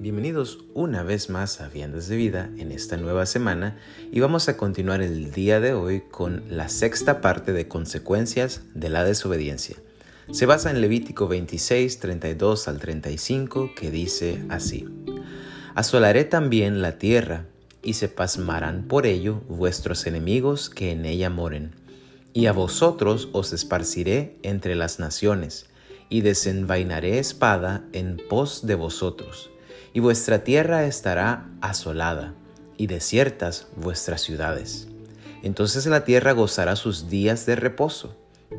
Bienvenidos una vez más a Viandas de Vida en esta nueva semana y vamos a continuar el día de hoy con la sexta parte de consecuencias de la desobediencia. Se basa en Levítico 26, 32 al 35 que dice así. Asolaré también la tierra y se pasmarán por ello vuestros enemigos que en ella moren. Y a vosotros os esparciré entre las naciones y desenvainaré espada en pos de vosotros y vuestra tierra estará asolada, y desiertas vuestras ciudades. Entonces la tierra gozará sus días de reposo,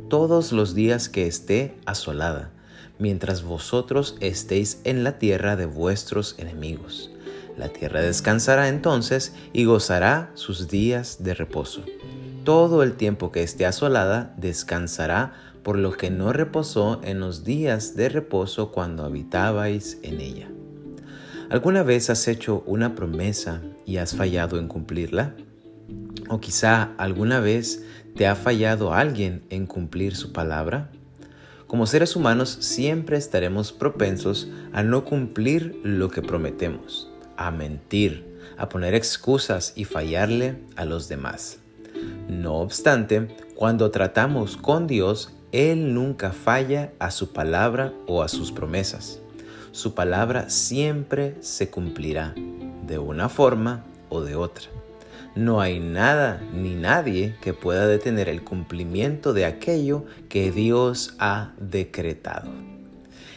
todos los días que esté asolada, mientras vosotros estéis en la tierra de vuestros enemigos. La tierra descansará entonces y gozará sus días de reposo. Todo el tiempo que esté asolada descansará por lo que no reposó en los días de reposo cuando habitabais en ella. ¿Alguna vez has hecho una promesa y has fallado en cumplirla? ¿O quizá alguna vez te ha fallado alguien en cumplir su palabra? Como seres humanos siempre estaremos propensos a no cumplir lo que prometemos, a mentir, a poner excusas y fallarle a los demás. No obstante, cuando tratamos con Dios, Él nunca falla a su palabra o a sus promesas su palabra siempre se cumplirá, de una forma o de otra. No hay nada ni nadie que pueda detener el cumplimiento de aquello que Dios ha decretado.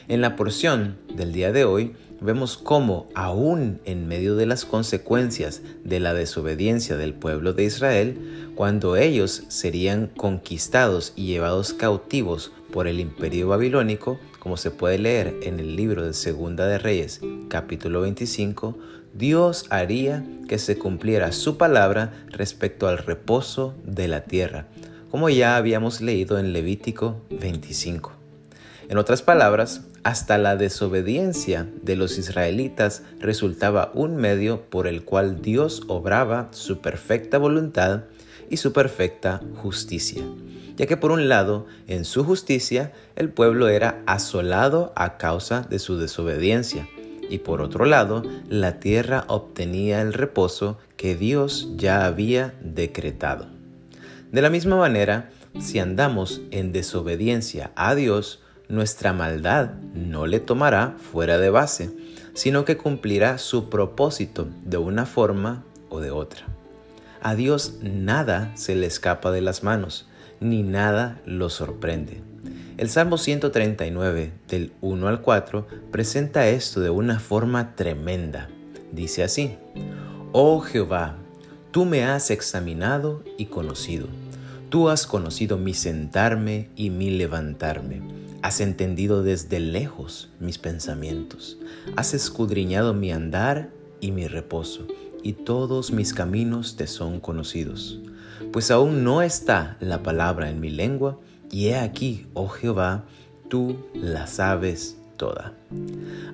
En la porción del día de hoy vemos cómo aún en medio de las consecuencias de la desobediencia del pueblo de Israel, cuando ellos serían conquistados y llevados cautivos por el imperio babilónico, como se puede leer en el libro de Segunda de Reyes, capítulo 25, Dios haría que se cumpliera su palabra respecto al reposo de la tierra, como ya habíamos leído en Levítico 25. En otras palabras, hasta la desobediencia de los israelitas resultaba un medio por el cual Dios obraba su perfecta voluntad y su perfecta justicia ya que por un lado, en su justicia, el pueblo era asolado a causa de su desobediencia, y por otro lado, la tierra obtenía el reposo que Dios ya había decretado. De la misma manera, si andamos en desobediencia a Dios, nuestra maldad no le tomará fuera de base, sino que cumplirá su propósito de una forma o de otra. A Dios nada se le escapa de las manos, ni nada lo sorprende. El Salmo 139, del 1 al 4, presenta esto de una forma tremenda. Dice así, Oh Jehová, tú me has examinado y conocido. Tú has conocido mi sentarme y mi levantarme. Has entendido desde lejos mis pensamientos. Has escudriñado mi andar y mi reposo, y todos mis caminos te son conocidos pues aún no está la palabra en mi lengua, y he aquí, oh Jehová, tú la sabes toda.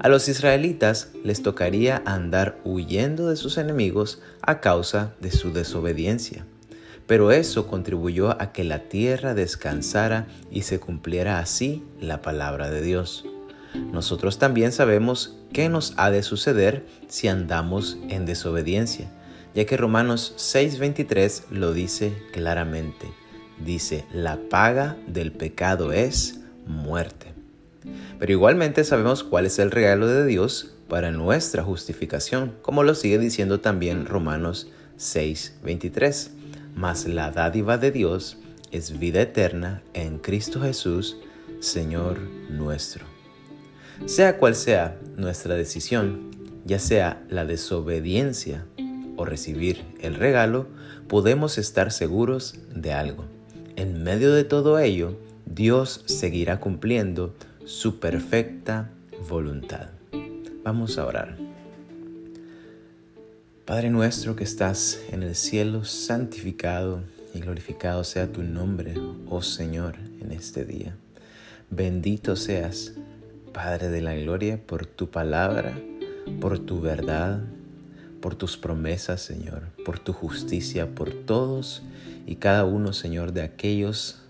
A los israelitas les tocaría andar huyendo de sus enemigos a causa de su desobediencia, pero eso contribuyó a que la tierra descansara y se cumpliera así la palabra de Dios. Nosotros también sabemos qué nos ha de suceder si andamos en desobediencia ya que Romanos 6:23 lo dice claramente. Dice, la paga del pecado es muerte. Pero igualmente sabemos cuál es el regalo de Dios para nuestra justificación, como lo sigue diciendo también Romanos 6:23. Mas la dádiva de Dios es vida eterna en Cristo Jesús, Señor nuestro. Sea cual sea nuestra decisión, ya sea la desobediencia recibir el regalo, podemos estar seguros de algo. En medio de todo ello, Dios seguirá cumpliendo su perfecta voluntad. Vamos a orar. Padre nuestro que estás en el cielo, santificado y glorificado sea tu nombre, oh Señor, en este día. Bendito seas, Padre de la Gloria, por tu palabra, por tu verdad, por tus promesas, Señor, por tu justicia, por todos y cada uno, Señor, de aquellos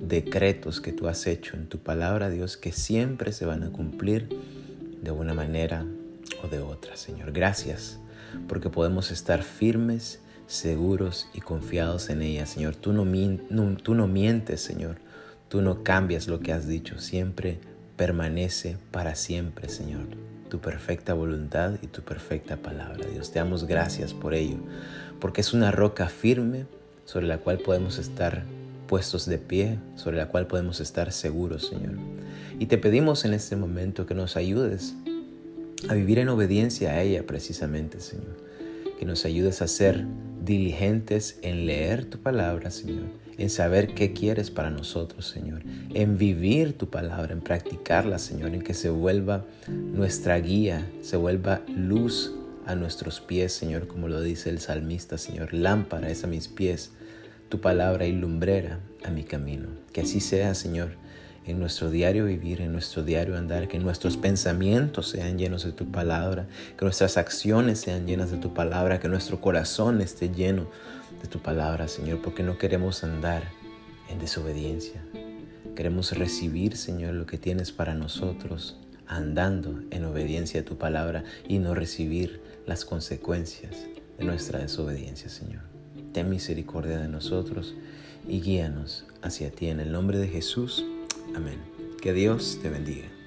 decretos que tú has hecho en tu palabra, Dios, que siempre se van a cumplir de una manera o de otra, Señor. Gracias porque podemos estar firmes, seguros y confiados en ella, Señor. Tú no, tú no mientes, Señor. Tú no cambias lo que has dicho. Siempre permanece para siempre, Señor. Tu perfecta voluntad y tu perfecta palabra. Dios, te damos gracias por ello, porque es una roca firme sobre la cual podemos estar puestos de pie, sobre la cual podemos estar seguros, Señor. Y te pedimos en este momento que nos ayudes a vivir en obediencia a ella precisamente, Señor. Que nos ayudes a ser diligentes en leer tu palabra, Señor, en saber qué quieres para nosotros, Señor, en vivir tu palabra, en practicarla, Señor, en que se vuelva nuestra guía, se vuelva luz a nuestros pies, Señor, como lo dice el salmista, Señor, lámpara es a mis pies, tu palabra y lumbrera a mi camino. Que así sea, Señor en nuestro diario vivir, en nuestro diario andar, que nuestros pensamientos sean llenos de tu palabra, que nuestras acciones sean llenas de tu palabra, que nuestro corazón esté lleno de tu palabra, Señor, porque no queremos andar en desobediencia. Queremos recibir, Señor, lo que tienes para nosotros, andando en obediencia a tu palabra y no recibir las consecuencias de nuestra desobediencia, Señor. Ten misericordia de nosotros y guíanos hacia ti en el nombre de Jesús. Amén. Que Dios te bendiga.